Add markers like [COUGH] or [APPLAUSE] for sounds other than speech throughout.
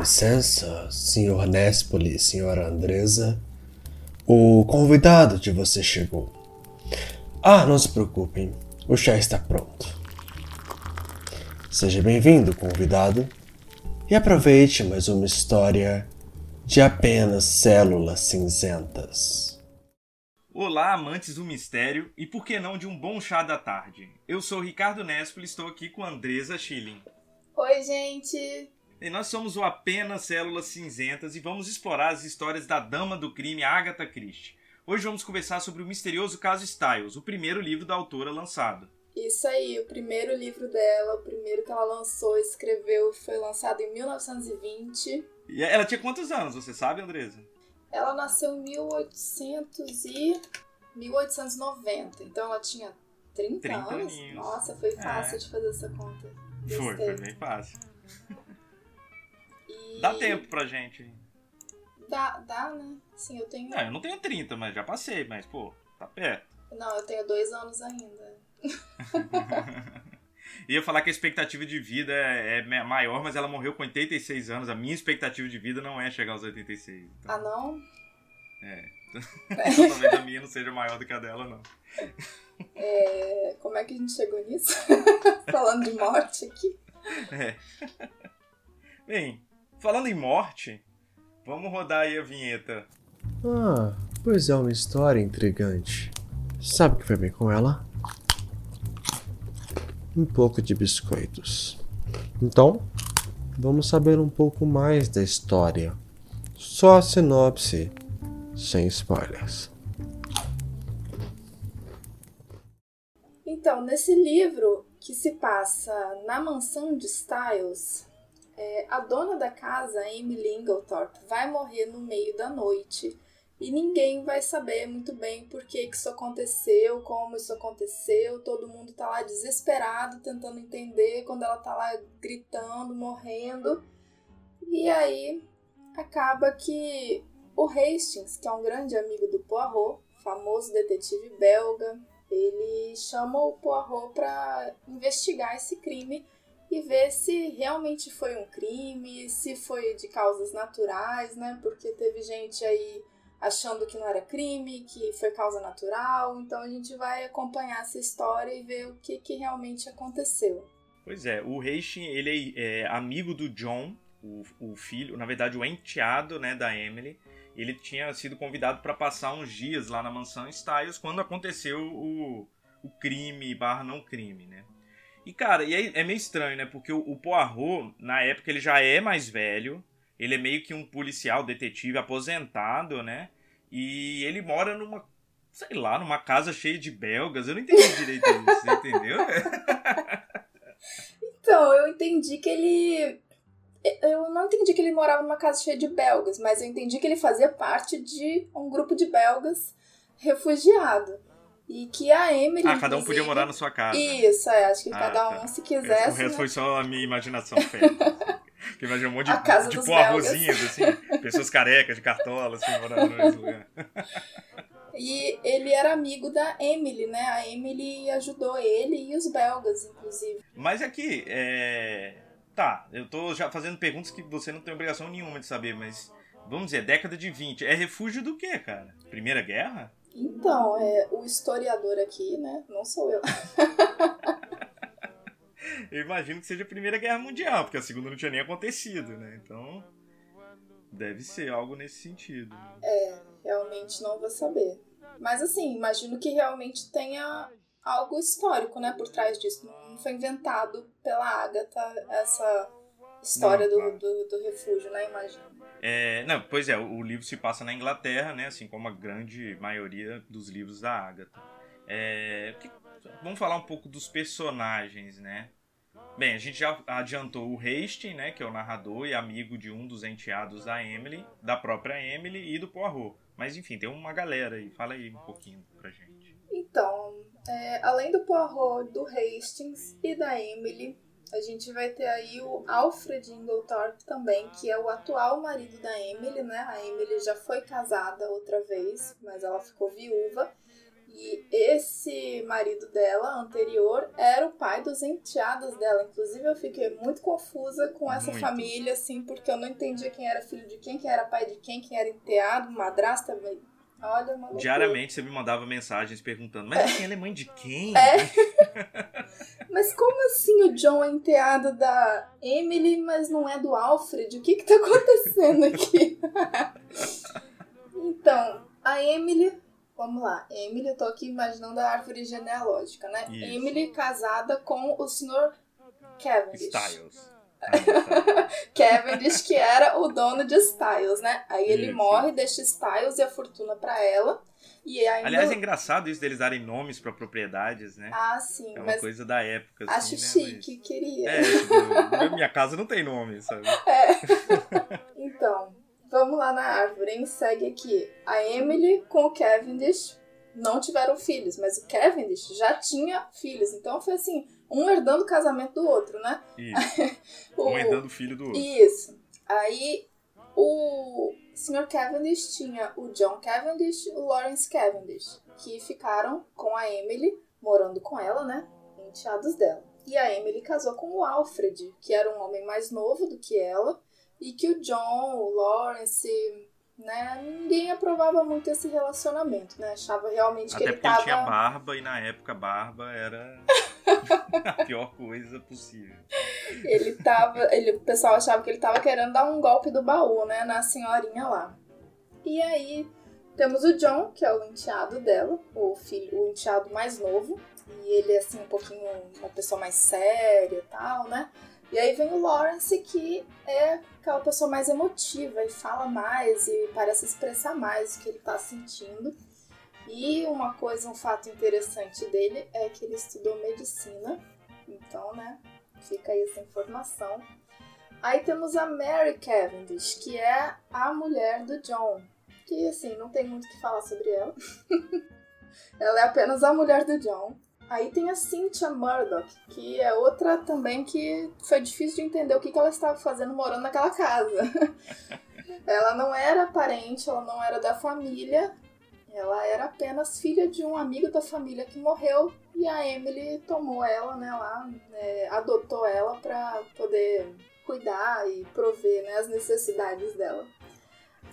licença, senhor Nespoli e senhora Andresa. O convidado de você chegou. Ah, não se preocupem, o chá está pronto. Seja bem-vindo, convidado, e aproveite mais uma história de apenas células cinzentas. Olá, amantes do mistério e por que não de um bom chá da tarde. Eu sou o Ricardo Nespoli e estou aqui com a Andresa Schilling. Oi, gente! E nós somos o Apenas Células Cinzentas e vamos explorar as histórias da dama do crime Agatha Christie. Hoje vamos conversar sobre o misterioso caso Styles, o primeiro livro da autora lançado. Isso aí, o primeiro livro dela, o primeiro que ela lançou, escreveu, foi lançado em 1920. E ela tinha quantos anos, você sabe, Andresa? Ela nasceu em 1800 e 1890, então ela tinha 30, 30 anos. aninhos. Nossa, foi fácil É. de fazer essa conta. Foi, foi bem fácil. Dá tempo pra gente. Dá, dá, né? Sim, eu tenho. Não, eu não tenho 30, mas já passei, mas pô, tá perto. Não, eu tenho dois anos ainda. [LAUGHS] Ia falar que a expectativa de vida é é ma- maior, mas ela morreu com 86 anos. A minha expectativa de vida não é chegar aos 86. Então, Ah, não? é. Então, [LAUGHS] talvez a minha não seja maior do que a dela, não. É, Como é que a gente chegou nisso? [LAUGHS] Falando de morte aqui. É. Bem, falando em morte, vamos rodar aí a vinheta. Ah, pois é uma história intrigante. Sabe o que foi bem com ela? Um pouco de biscoitos. Então, vamos saber um pouco mais da história. Só a sinopse, sem spoilers. Então, nesse livro que se passa na mansão de Styles, é, a dona da casa, Emily Inglethorpe, vai morrer no meio da noite. E ninguém vai saber muito bem por que, que isso aconteceu, como isso aconteceu. Todo mundo tá lá desesperado, tentando entender quando ela tá lá gritando, morrendo. E aí acaba que o Hastings, que é um grande amigo do Poirot, famoso detetive belga, ele chama o Poirot para investigar esse crime e ver se realmente foi um crime, se foi de causas naturais, né? Porque teve gente aí achando que não era crime, que foi causa natural. Então a gente vai acompanhar essa história e ver o que, que realmente aconteceu. Pois é, o Hastings, ele é, é amigo do John, o, o filho, na verdade o enteado, né, da Emily. Ele tinha sido convidado para passar uns dias lá na mansão Styles quando aconteceu o, o crime barra não crime, né? E cara, e aí é meio estranho, né? Porque o, o Poirot, na época, ele já é mais velho. Ele é meio que um policial, detetive aposentado, né? E ele mora numa, sei lá, numa casa cheia de belgas. Eu não entendi [LAUGHS] direito isso, você entendeu? [LAUGHS] Então, eu entendi que ele. Eu não entendi que ele morava numa casa cheia de belgas, mas eu entendi que ele fazia parte de um grupo de belgas refugiado. E que a Emily. Ah, cada um podia morar na sua casa. Isso, é, acho que Ah, cada um, tá. se o quisesse. resto né? foi só a minha imaginação feita. [LAUGHS] Que imagina um monte A casa de, de dos poirrozinhos, assim, pessoas carecas, de cartola, assim, morando nesse [LAUGHS] lugar. E ele era amigo da Emily, né? A Emily ajudou ele e os belgas, inclusive. Mas aqui, é. Tá, eu tô já fazendo perguntas que você não tem obrigação nenhuma de saber, mas. Vamos dizer, década de 20. É refúgio do quê, cara? Primeira Guerra? Então, é, o historiador aqui, né? Não sou eu. [LAUGHS] Eu imagino que seja a Primeira Guerra Mundial, porque a segunda não tinha nem acontecido, né? Então. Deve ser algo nesse sentido. né? Realmente não vou saber. Mas assim, imagino que realmente tenha algo histórico, né, por trás disso. Não foi inventado pela Agatha essa história Não, do, claro. do, do refúgio, né? Imagino. É, não, pois é, o livro se passa na Inglaterra, né? Assim como a grande maioria dos livros da Agatha. É, que- vamos falar um pouco dos personagens, né? Bem, a gente já adiantou o Hastings, né? Que é o narrador e amigo de um dos enteados da Emily, da própria Emily e do Poirot. Mas enfim, tem uma galera aí. Fala aí um pouquinho pra gente. Então, é, além do Poirot, do Hastings e da Emily, a gente vai ter aí o Alfred Inglethorpe também, que é o atual marido da Emily, né? A Emily já foi casada outra vez, mas ela ficou viúva. E esse marido dela, anterior, era o pai dos enteados dela. Inclusive, eu fiquei muito confusa com essa Muito. família, assim, porque eu não entendia quem era filho de quem, quem era pai de quem, quem era enteado, madrasta. Olha, uma. Diariamente você me mandava mensagens perguntando, mas assim, ela é mãe de quem? É. [LAUGHS] Mas como assim o John é enteado da Emily, mas não é do Alfred? O que que tá acontecendo aqui? [LAUGHS] então, a Emily... Vamos lá. Emily, eu tô aqui imaginando a árvore genealógica, né? Isso. Emily casada com o Sr. Cavendish. Styles. [LAUGHS] Cavendish, que era o dono de Styles, né? Aí ele Isso. morre, deixa Styles e a fortuna pra ela. E ainda... Aliás, é engraçado isso deles darem nomes pra propriedades, né? Ah, sim. É uma coisa da época, assim, acho né? chique, queria. Mas... É, tipo, minha casa não tem nome, sabe? [LAUGHS] Então, vamos lá na árvore, hein? Segue aqui. A Emily com o Cavendish não tiveram filhos, mas o Cavendish já tinha filhos. Então foi assim, um herdando o casamento do outro, né? Isso. [LAUGHS] O- Um herdando o filho do outro. Isso. Aí o Sr. Cavendish tinha o John Cavendish e o Lawrence Cavendish, que ficaram com a Emily, morando com ela, né? Enteados dela. E a Emily casou com o Alfred, que era um homem mais novo do que ela, e que o John, o Lawrence, né? Ninguém aprovava muito esse relacionamento, né? Achava realmente que Até ele porque ele tava. tinha barba e na época barba era [LAUGHS] a pior coisa possível. Ele tava. Ele, o pessoal achava que ele tava querendo dar um golpe do baú, né? Na senhorinha lá. E aí temos o John, que é o enteado dela, o filho, o enteado mais novo. E ele é assim, um pouquinho uma pessoa mais séria e tal, né? E aí vem o Lawrence, que é aquela pessoa mais emotiva e fala mais e parece expressar mais o que ele tá sentindo. E uma coisa, um fato interessante dele é que ele estudou medicina. Então, né? Fica aí essa informação. Aí temos a Mary Cavendish, que é a mulher do John. Que, assim, não tem muito o que falar sobre ela. [LAUGHS] ela é apenas a mulher do John. Aí tem a Cynthia Murdoch, que é outra também que foi difícil de entender o que que ela estava fazendo morando naquela casa. [LAUGHS] ela não era parente, ela não era da família, ela era apenas filha de um amigo da família que morreu e a Emily tomou ela, né, lá, é, adotou ela pra poder cuidar e prover né, as necessidades dela.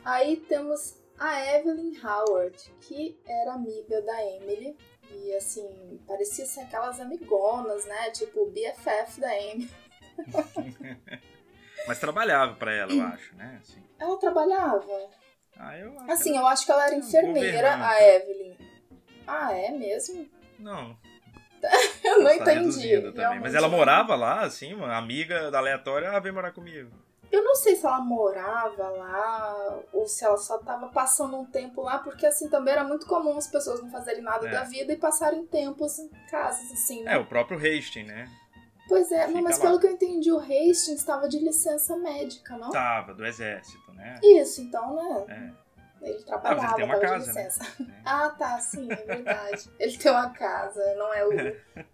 Aí temos a Evelyn Howard, que era amiga da Emily e assim, parecia ser aquelas amigonas, né, tipo o BFF da Emily. [LAUGHS] Mas trabalhava pra ela, eu acho, né? Assim, Ela trabalhava? Ah, eu acho Assim, eu acho que ela era enfermeira, a Evelyn. Ah, é mesmo? Não, [LAUGHS] Eu não tá entendi. Mas ela morava lá, assim, uma amiga da aleatória, ah, vem morar comigo. Eu não sei se ela morava lá ou se ela só tava passando um tempo lá, porque assim também era muito comum as pessoas não fazerem nada É. da vida e passarem tempos em casas, assim, né? É, o próprio Hastings, né? Pois é, não, mas lá. pelo que eu entendi, o Hastings estava de licença médica, não? Tava, do exército, né? Isso, então, né? É. Ele Ah, trabalhava, mas ele tem uma casa, de né? licença. É. Ah, tá, sim, é verdade. [LAUGHS] ele tem uma casa, não é o,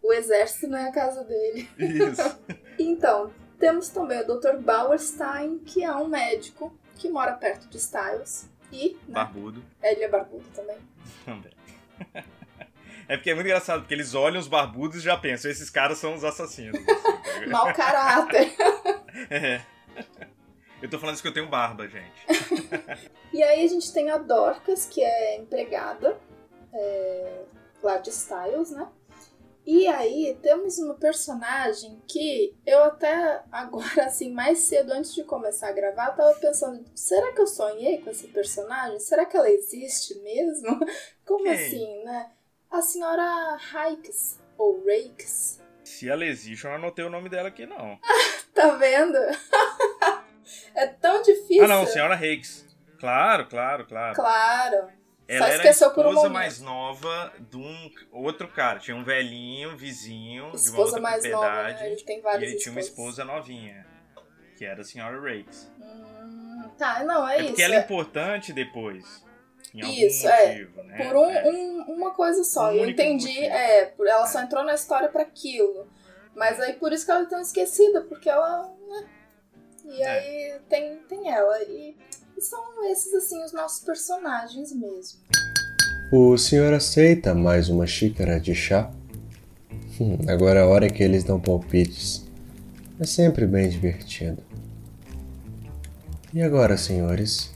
o exército, não é a casa dele. Isso. [LAUGHS] Então, temos também o Dr. Bauerstein, que é um médico que mora perto de Styles. E, né, Barbudo ele é barbudo também. também. [LAUGHS] É porque é muito engraçado, porque eles olham os barbudos e já pensam, esses caras são os assassinos. assim? [LAUGHS] Mau caráter. [LAUGHS] É. Eu tô falando isso que eu tenho barba, gente. E aí a gente tem a Dorcas, que é empregada é, lá de Styles, né? E aí temos uma personagem que eu até agora, assim, mais cedo, antes de começar a gravar, tava pensando, será que eu sonhei com esse personagem? Será que ela existe mesmo? [LAUGHS] Como Quem? assim, né? A senhora Hikes, ou Rakes. Se ela existe, eu não anotei o nome dela aqui, não. [LAUGHS] Tá vendo? [LAUGHS] é tão difícil. Ah, não, senhora Higgs. Claro, claro, claro. Claro. Ela era a um esposa momento. mais nova de um outro cara. Tinha um velhinho, vizinho, de uma Esposa outra mais nova, propriedade. né? Ele tem e ele tinha uma esposas. esposa novinha, que era a senhora Rakes. Hum, tá, não, é, É isso. porque ela é é importante depois. Em algum Isso, é. motivo, né? Por um, É. um- uma coisa só. Um eu entendi, motivo. é, por- ela só entrou na história pra aquilo. Mas aí por isso que ela é tão esquecida, porque ela. Né? E É. aí tem, tem ela. E, e são esses, assim, os nossos personagens mesmo. O senhor aceita mais uma xícara de chá? Hum, agora é a hora que eles dão palpites. É sempre bem divertido. E agora, senhores?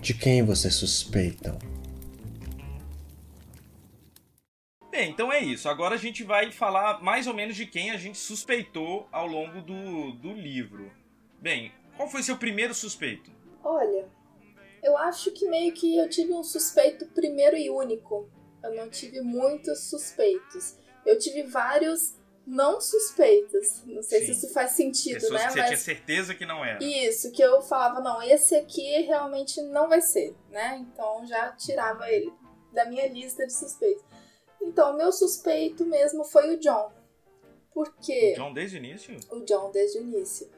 De quem vocês suspeitam? Bem, então é isso. Agora a gente vai falar mais ou menos de quem a gente suspeitou ao longo do, do livro. Bem, qual foi seu primeiro suspeito? Olha, eu acho que meio que eu tive um suspeito primeiro e único. Eu não tive muitos suspeitos. Eu tive vários não suspeitos. Não sei Sim. se isso faz sentido, Pessoas né? Que você Mas... tinha certeza que não era. Isso, que eu falava, não, esse aqui realmente não vai ser, né? Então já tirava ele da minha lista de suspeitos. Então, o meu suspeito mesmo foi o John. Por quê? O John desde o início? O John desde o início.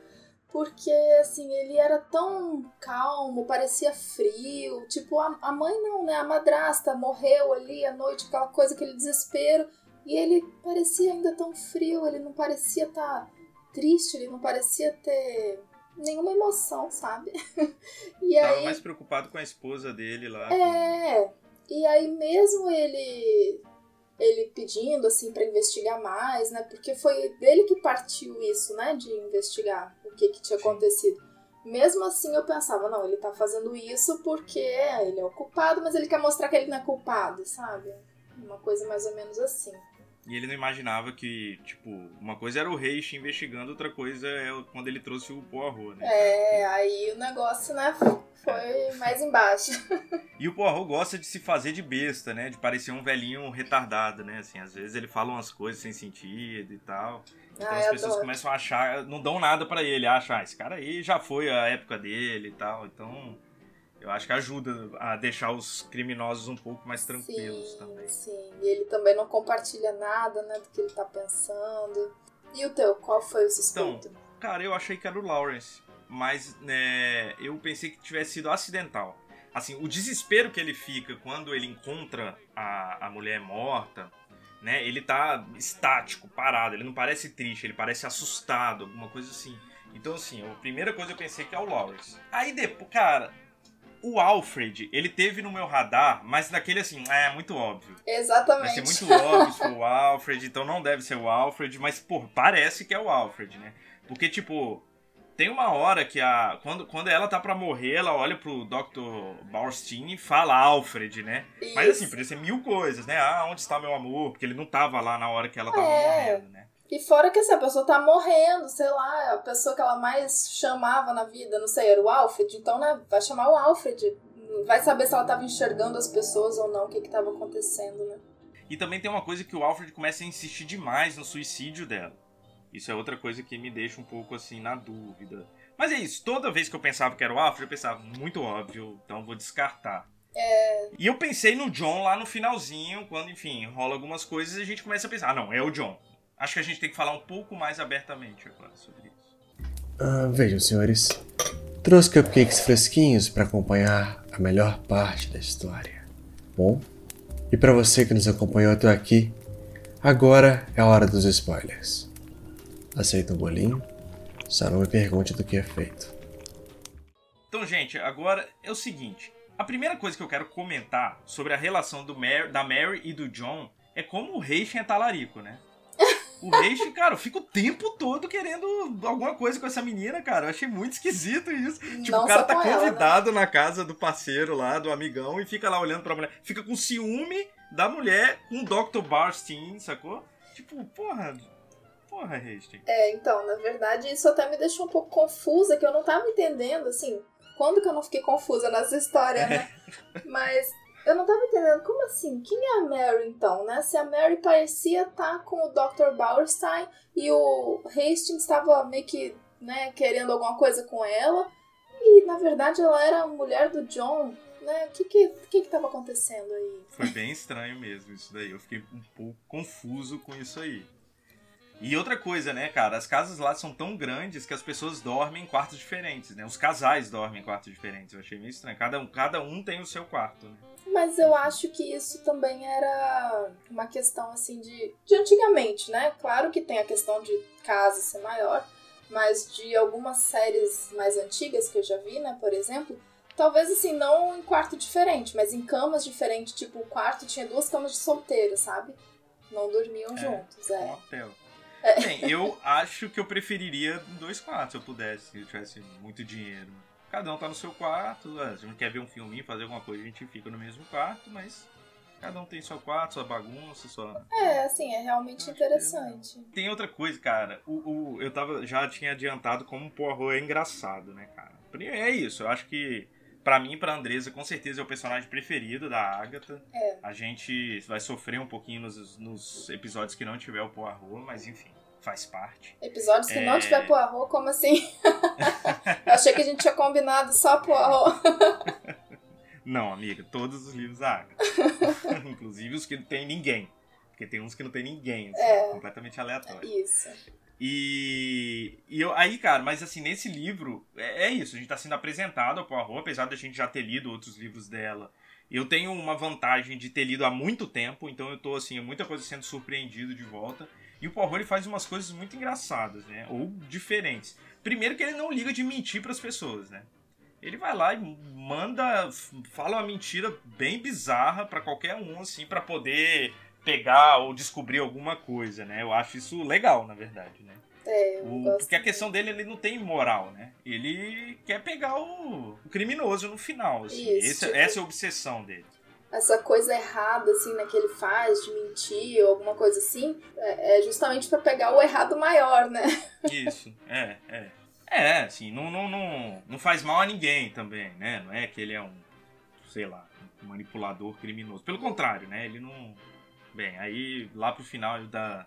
Porque, assim, ele era tão calmo, parecia frio. Tipo, a, a mãe não, né? A madrasta morreu ali à noite, aquela coisa, aquele desespero. E ele parecia ainda tão frio, ele não parecia estar tá triste, ele não parecia ter nenhuma emoção, sabe? [LAUGHS] e Tava aí... mais preocupado com a esposa dele lá. É. Com... E aí mesmo ele ele pedindo assim para investigar mais, né? Porque foi dele que partiu isso, né, de investigar o que que tinha acontecido. Mesmo assim eu pensava, não, ele tá fazendo isso porque ele é o culpado, mas ele quer mostrar que ele não é culpado, sabe? Uma coisa mais ou menos assim. E ele não imaginava que, tipo, uma coisa era o Reish investigando, outra coisa é quando ele trouxe o Poirot, né? É, aí o negócio, né, foi mais embaixo. [LAUGHS] e o Poirot gosta de se fazer de besta, né? De parecer um velhinho retardado, né? Assim, às vezes ele fala umas coisas sem sentido e tal. Então Ai, as pessoas adoro. começam a achar, não dão nada para ele, acham, ah, esse cara aí já foi a época dele e tal. Então eu acho que ajuda a deixar os criminosos um pouco mais tranquilos sim, também. Sim, e ele também não compartilha nada, né, do que ele tá pensando. E o teu, qual foi o suspeito? Então, cara, eu achei que era o Lawrence, mas né, eu pensei que tivesse sido acidental. Assim, o desespero que ele fica quando ele encontra a, a mulher morta, né, ele tá estático, parado, ele não parece triste, ele parece assustado, alguma coisa assim. Então, assim, a primeira coisa eu pensei que é o Lawrence. Aí depois, cara, o Alfred, ele teve no meu radar, mas daquele assim, é muito óbvio. Exatamente. Vai ser muito óbvio o [LAUGHS] Alfred, então não deve ser o Alfred, mas, pô, parece que é o Alfred, né? Porque, tipo, tem uma hora que a. Quando, quando ela tá pra morrer, ela olha pro Dr. Bauerstein e fala Alfred, né? Isso. Mas assim, podia ser mil coisas, né? Ah, onde está meu amor? Porque ele não tava lá na hora que ela tava é. morrendo, né? E fora que assim, a pessoa tá morrendo, sei lá, a pessoa que ela mais chamava na vida, não sei, era o Alfred, então, né, vai chamar o Alfred. Vai saber se ela tava enxergando as pessoas ou não, o que que tava acontecendo, né? E também tem uma coisa que o Alfred começa a insistir demais no suicídio dela. Isso é outra coisa que me deixa um pouco assim na dúvida. Mas é isso, toda vez que eu pensava que era o Alfred, eu pensava, muito óbvio, então vou descartar. É... E eu pensei no John lá no finalzinho, quando, enfim, rola algumas coisas e a gente começa a pensar, ah, não, é o John. Acho que a gente tem que falar um pouco mais abertamente agora sobre isso. Ah, vejam, senhores. Trouxe cupcakes fresquinhos para acompanhar a melhor parte da história. Bom, e para você que nos acompanhou até aqui, agora é a hora dos spoilers. Aceita um bolinho? Só não me pergunte do que é feito. Então, gente, agora é o seguinte. A primeira coisa que eu quero comentar sobre a relação Mary, da Mary e do John é como o Rachel é talarico, né? O Reishi, cara, fica o tempo todo querendo alguma coisa com essa menina, cara. Eu achei muito esquisito isso. Tipo, Não o cara tá convidado ela, né? na casa do parceiro lá, do amigão, e fica lá olhando pra mulher. Fica com ciúme da mulher com o Dr. Barstein, sacou? Tipo, porra. Porra, Reishi. É, então, na verdade, isso até me deixou um pouco confusa, que eu não tava entendendo, assim. Quando que eu não fiquei confusa nessa história, né? É. [LAUGHS] Mas eu não tava entendendo, como assim? Quem é a Mary então, né? Se a Mary parecia estar tá com o Dr. Bauerstein e o Hastings estava meio que, né, querendo alguma coisa com ela. E na verdade ela era a mulher do John, né? O que que, que que tava acontecendo aí? Foi bem estranho mesmo isso daí. Eu fiquei um pouco confuso com isso aí. E outra coisa, né, cara, as casas lá são tão grandes que as pessoas dormem em quartos diferentes, né? Os casais dormem em quartos diferentes. Eu achei meio estranho. Cada um, cada um tem o seu quarto, né? Mas eu acho que isso também era uma questão assim de, de antigamente, né? Claro que tem a questão de casa ser maior, mas de algumas séries mais antigas que eu já vi, né, por exemplo, Talvez assim, não em quarto diferente, mas em camas diferentes. Tipo, o quarto tinha duas camas de solteiro, sabe? Não dormiam É, juntos, Um é. hotel. Bem, eu acho que eu preferiria dois quartos se eu pudesse, se eu tivesse muito dinheiro. Cada um tá no seu quarto, se a gente quer ver um filminho, fazer alguma coisa, a gente fica no mesmo quarto, mas cada um tem seu quarto, sua bagunça, sua. É, assim, é realmente que é interessante. Tem outra coisa, cara. O, o- eu tava, já tinha adiantado como o Poirot é engraçado, né, cara? É isso, eu acho que pra mim e pra Andresa, com certeza é o personagem preferido da Agatha. É. A gente vai sofrer um pouquinho nos, nos episódios que não tiver o Poirot, mas enfim, faz parte. Episódios que É. não tiver Poirot, como assim? [LAUGHS] Eu achei que a gente tinha combinado só Poirot. [LAUGHS] Não, amiga, todos os livros da Agatha. [LAUGHS] Inclusive os que não tem ninguém. Porque tem uns que não tem ninguém, assim, É. completamente aleatório. Isso. E, e eu, aí, cara, mas assim, nesse livro, é, é isso, a gente tá sendo apresentado ao Poirot, apesar da gente já ter lido outros livros dela. Eu tenho uma vantagem de ter lido há muito tempo, então eu tô, assim, muita coisa sendo surpreendido de volta. E o Poirot, ele faz umas coisas muito engraçadas, né? Ou diferentes. Primeiro que ele não liga de mentir pras pessoas, né? Ele vai lá e manda, fala uma mentira bem bizarra pra qualquer um, assim, pra poder pegar ou descobrir alguma coisa, né? Eu acho isso legal, na verdade, né? É, eu O- gosto porque a questão dele, ele não tem moral, né? Ele quer pegar o, o criminoso no final, assim. Isso, Esse- tipo- Essa é a obsessão dele. essa coisa errada, assim, né, que ele faz, de mentir ou alguma coisa assim, é é justamente pra pegar o errado maior, né? Isso, é, é. É, assim, não, não, não, não faz mal a ninguém também, né? Não é que ele é um, sei lá, um manipulador criminoso. Pelo contrário, né? Ele não... Bem, aí lá pro final da,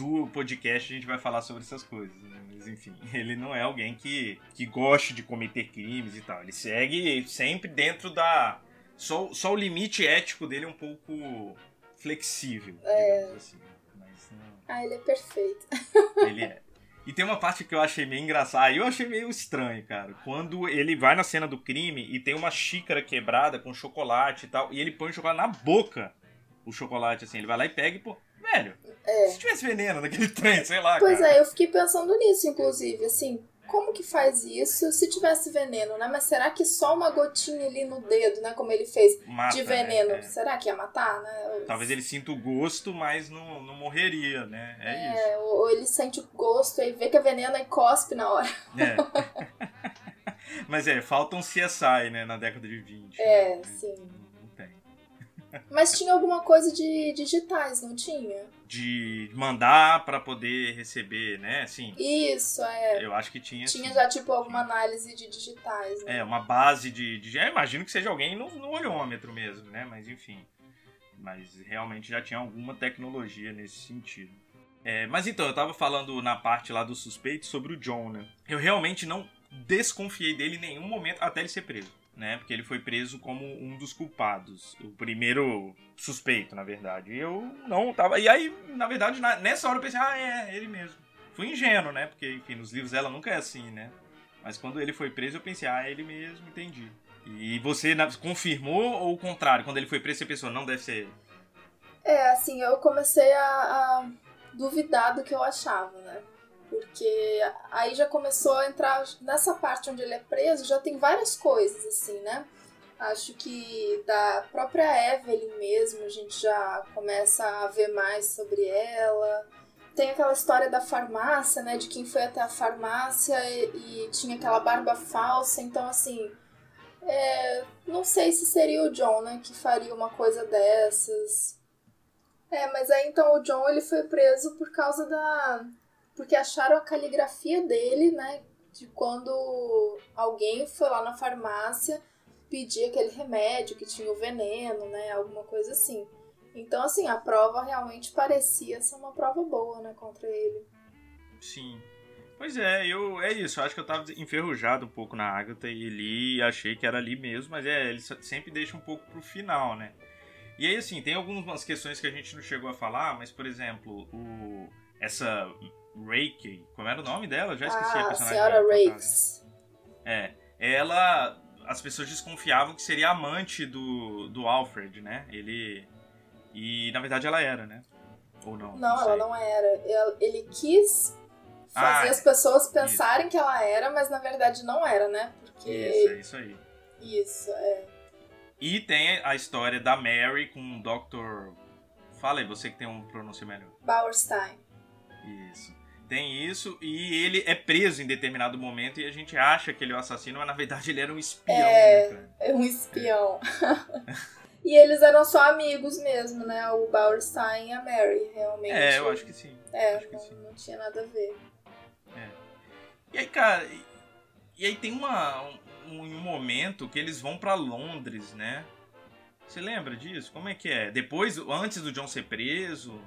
do podcast a gente vai falar sobre essas coisas, né? Mas enfim, [LAUGHS] ele não é alguém que, que goste de cometer crimes e tal. Ele segue sempre dentro da... Só, só o limite ético dele é um pouco flexível, digamos assim. Mas não... Ah, ele é perfeito. [LAUGHS] Ele é. E tem uma parte que eu achei meio engraçada. Aí eu achei meio estranho, cara. Quando ele vai na cena do crime e tem uma xícara quebrada com chocolate e tal. E ele põe o chocolate na boca. O chocolate, assim. Ele vai lá e pega e pô. Velho, É. se tivesse veneno naquele [LAUGHS] trem, sei lá. Pois cara. é, eu fiquei pensando nisso, inclusive, assim, como que faz isso se tivesse veneno, né? Mas será que só uma gotinha ali no dedo, né, como ele fez, Mata, de né? veneno, É. será que ia matar, né? Talvez ele sinta o gosto, mas não, não morreria, né? É, isso. É, ou ou ele sente o gosto e vê que é veneno e cospe na hora. É. [LAUGHS] [LAUGHS] Mas é, falta um CSI, né, na década de 20. É, né? sim. Mas tinha alguma coisa de digitais, não tinha? De mandar pra poder receber, né? Assim, Isso, é. eu acho que tinha. Tinha sim. já, tipo, alguma análise de digitais, né? É, uma base de. de eu imagino que seja alguém no, no olhômetro mesmo, né? Mas enfim. Mas realmente já tinha alguma tecnologia nesse sentido. É, mas então, eu tava falando na parte lá do suspeito sobre o John, né? Eu realmente não desconfiei dele em nenhum momento até ele ser preso, né? Porque ele foi preso como um dos culpados. O primeiro suspeito, na verdade. E eu não tava. E aí, na verdade, nessa hora eu pensei, ah, é, ele mesmo. Fui ingênuo, né? Porque, enfim, nos livros dela nunca é assim, né? Mas quando ele foi preso, eu pensei, ah, é ele mesmo, entendi. E você confirmou ou o contrário? Quando ele foi preso, você pensou, não deve ser ele? É, assim, eu comecei a, a duvidar do que eu achava, né? Porque aí já começou a entrar nessa parte onde ele é preso, já tem várias coisas, assim, né? Acho que da própria Evelyn mesmo, a gente já começa a ver mais sobre ela. Tem aquela história da farmácia, né? De quem foi até a farmácia e, e tinha aquela barba falsa. Então, assim, é, não sei se seria o John, né? Que faria uma coisa dessas. É, mas aí então o John ele foi preso por causa da. Porque acharam a caligrafia dele, né? De quando alguém foi lá na farmácia pedir aquele remédio que tinha o veneno, né? Alguma coisa assim. Então, assim, a prova realmente parecia ser uma prova boa, né? Contra ele. Sim. Pois é, eu é isso. Eu acho que eu tava enferrujado um pouco na Agatha e li achei que era ali mesmo, mas é, ele sempre deixa um pouco pro final, né? E aí, assim, tem algumas questões que a gente não chegou a falar, mas, por exemplo, o essa Reiki, como era o nome dela? Eu já esqueci Ah, a personagem. senhora Rakes. É, ela. As pessoas desconfiavam que seria amante do, do Alfred, né? Ele. E na verdade ela era, né? Ou não? Não, sei. ela não era. Ele quis fazer Ah, as pessoas pensarem que ela era, mas na verdade não era, né? Porque Isso, é isso aí. Isso, é. E tem a história da Mary com o Dr. Fala aí, você que tem um pronúncio melhor. Bauerstein. Isso. Tem isso, e ele é preso em determinado momento e a gente acha que ele é o assassino, mas na verdade ele era um espião. É, né, é um espião. É. [LAUGHS] e eles eram só amigos mesmo, né? O Bauerstein e a Mary, realmente. É, eu acho que sim. É, não, sim. não, tinha nada a ver. É. E aí, cara, e, e aí tem uma, um, um momento que eles vão para Londres, né? Você lembra disso? Como é que é? Depois, antes do John ser preso,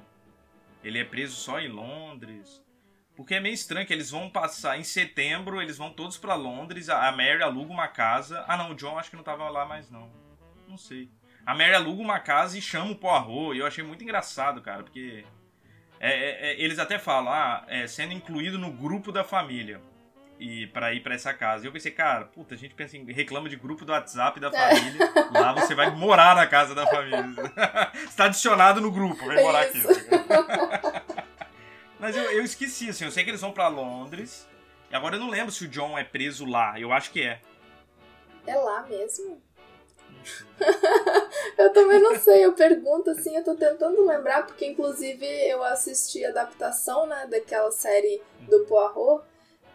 ele é preso só em Londres. Porque é meio estranho que eles vão passar em setembro, eles vão todos para Londres, a Mary aluga uma casa. Ah, não, o John acho que não tava lá mais não. Não sei. A Mary aluga uma casa e chama o Poirot, e eu achei muito engraçado, cara, porque é, é, é eles até falam, ah, é, sendo incluído no grupo da família e para ir para essa casa. E eu pensei, cara, puta, a gente pensa em reclama de grupo do WhatsApp da é. família. Lá você vai morar na casa da família. [LAUGHS] Está adicionado no grupo, vem morar aqui. [LAUGHS] Mas eu, eu esqueci, assim, eu sei que eles vão para Londres. E agora eu não lembro se o John é preso lá. Eu acho que é. É lá mesmo? [LAUGHS] eu também não sei, eu pergunto assim, eu tô tentando lembrar, porque inclusive eu assisti a adaptação, né, daquela série do Poirot.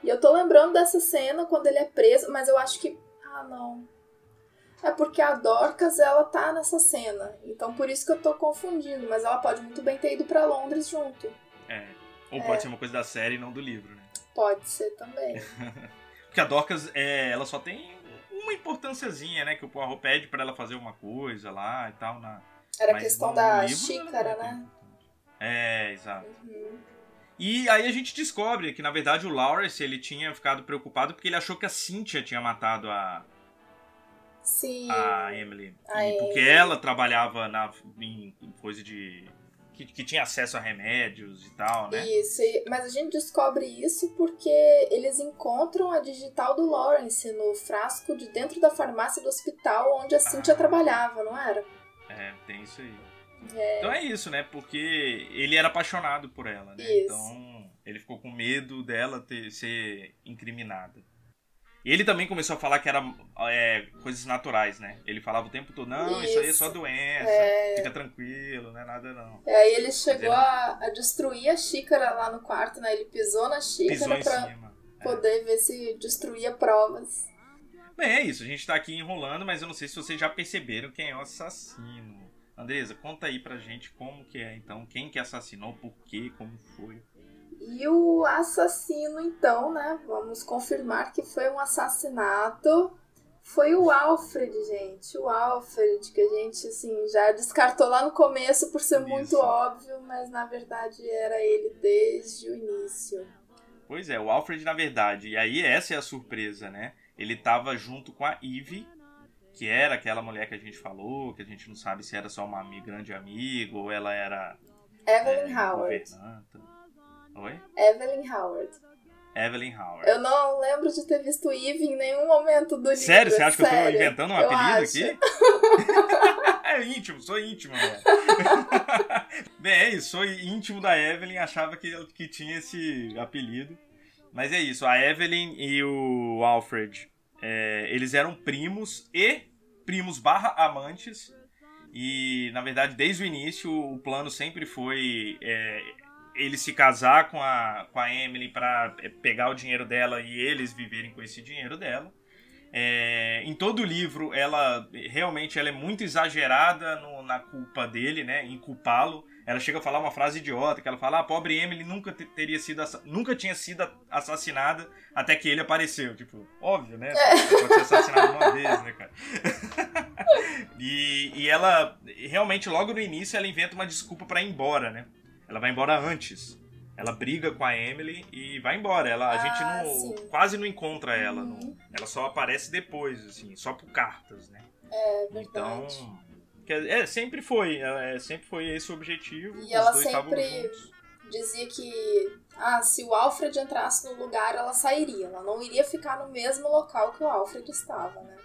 E eu tô lembrando dessa cena quando ele é preso, mas eu acho que. Ah, não. É porque a Dorcas, ela tá nessa cena. Então por isso que eu tô confundindo. Mas ela pode muito bem ter ido para Londres junto. É. Ou é. pode ser uma coisa da série e não do livro, né? Pode ser também. [LAUGHS] porque a Dorcas, é, ela só tem uma importânciazinha, né? Que o Poirot pede para ela fazer uma coisa lá e tal. Na... Era a questão da xícara, né? É, exato. Uhum. E aí a gente descobre que, na verdade, o Lawrence ele tinha ficado preocupado porque ele achou que a Cynthia tinha matado a. Sim. A Emily. A porque Emily. ela trabalhava na, em coisa de. Que, que, tinha acesso a remédios e tal, né? Isso, mas a gente descobre isso porque eles encontram a digital do Lawrence no frasco de dentro da farmácia do hospital onde a Cynthia ah. trabalhava, não era? É, tem isso aí. É. Então é isso, né? Porque ele era apaixonado por ela, né? Isso. Então ele ficou com medo dela ter, ser incriminada. E ele também começou a falar que era é, coisas naturais, né? Ele falava o tempo todo, não, isso, isso aí é só doença, é... fica tranquilo, não é nada não. É, aí ele chegou a, a, destruir a xícara lá no quarto, né? Ele pisou na xícara pisou pra cima. É. poder ver se destruía provas. Bem, é isso, a gente tá aqui enrolando, mas eu não sei se vocês já perceberam quem é o assassino. Andresa, conta aí pra gente como que é, então, quem que assassinou, por quê, como foi. E o assassino, então, né? Vamos confirmar que foi um assassinato. Foi o Alfred, gente. O Alfred, que a gente, assim, já descartou lá no começo por ser Isso. muito óbvio, mas na verdade era ele desde o início. Pois é, o Alfred, na verdade, e aí essa é a surpresa, né? Ele tava junto com a Eve, que era aquela mulher que a gente falou, que a gente não sabe se era só uma grande amiga ou ela era. Evelyn é, Howard. Oi? Evelyn Howard. Evelyn Howard. Eu não lembro de ter visto Eve em nenhum momento do livro. Sério? Você acha Sério? que eu tô inventando um apelido aqui? [LAUGHS] é íntimo, sou íntimo, né? [LAUGHS] Bem, é isso, sou íntimo da Evelyn, achava que, que tinha esse apelido. Mas é isso, a Evelyn e o Alfred é, eles eram primos e primos barra amantes. E, na verdade, desde o início, o plano sempre foi é, ele se casar com a, com a Emily para é, pegar o dinheiro dela e eles viverem com esse dinheiro dela. É, em todo o livro, ela realmente ela é muito exagerada no, na culpa dele, né? Em culpá-lo. Ela chega a falar uma frase idiota, que ela fala: ah, a pobre Emily nunca teria sido nunca tinha sido assassinada até que ele apareceu. Tipo, óbvio, né? É. Pode ser assassinado uma vez, né, cara? [LAUGHS] e, e ela realmente logo no início ela inventa uma desculpa para ir embora, né? Ela vai embora antes. Ela briga com a Emily e vai embora. Ela, a ah, gente não, quase não encontra ela. Uhum. No, ela só aparece depois, assim, só por cartas, né? É verdade. Então, é, sempre foi, é, sempre foi esse o objetivo. E ela sempre dizia que ah, se o Alfred entrasse no lugar, ela sairia. Ela não iria ficar no mesmo local que o Alfred estava, né?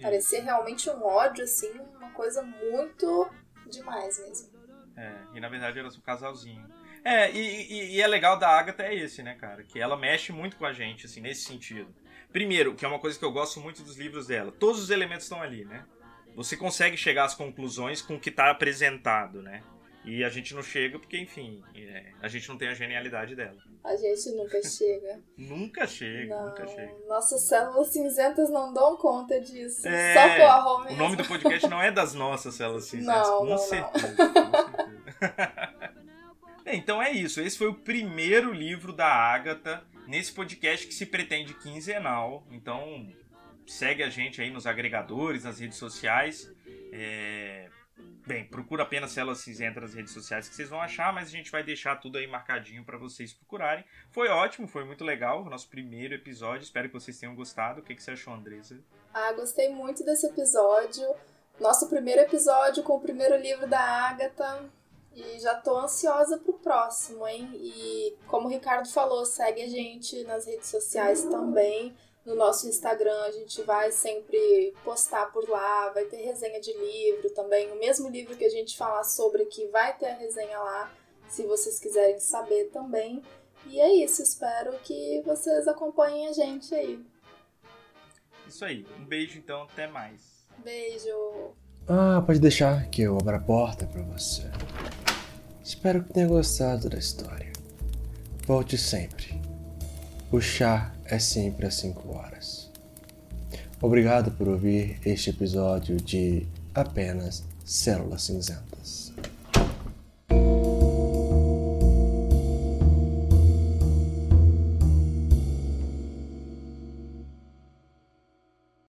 Parecia realmente um ódio, assim, uma coisa muito demais mesmo. É, e na verdade era um casalzinho. É, e, e, e, é legal da Agatha é esse, né, cara? Que ela mexe muito com a gente, assim, nesse sentido. Primeiro, que é uma coisa que eu gosto muito dos livros dela, todos os elementos estão ali, né? Você consegue chegar às conclusões com o que está apresentado, né? E a gente não chega porque, enfim, é, a gente não tem a genialidade dela. A gente nunca chega. [LAUGHS] nunca chega, não, nunca chega. Nossas células cinzentas não dão conta disso. É, Só com a O nome do podcast não é das nossas células [LAUGHS] cinzentas, não, com não, certeza. Não. Com certeza. [LAUGHS] então é isso. Esse foi o primeiro livro da Agatha nesse podcast que se pretende quinzenal. Então segue a gente aí nos agregadores, nas redes sociais. É Bem, procura apenas Células Cinzentas nas redes sociais que vocês vão achar, mas a gente vai deixar tudo aí marcadinho para vocês procurarem. Foi ótimo, foi muito legal o nosso primeiro episódio. Espero que vocês tenham gostado. O que, que você achou, Andresa? Ah, gostei muito desse episódio. Nosso primeiro episódio com o primeiro livro da Agatha. E já tô ansiosa pro próximo, hein? E como o Ricardo falou, segue a gente nas redes sociais também no nosso Instagram, a gente vai sempre postar por lá, vai ter resenha de livro também. O mesmo livro que a gente falar sobre aqui vai ter a resenha lá, se vocês quiserem saber também. E é isso, espero que vocês acompanhem a gente aí. Isso aí, um beijo então, até mais. Beijo. Ah, pode deixar que eu abra a porta para você. Espero que tenha gostado da história. Volte sempre. O chá é sempre às 5 horas. Obrigado por ouvir este episódio de Apenas Células Cinzentas.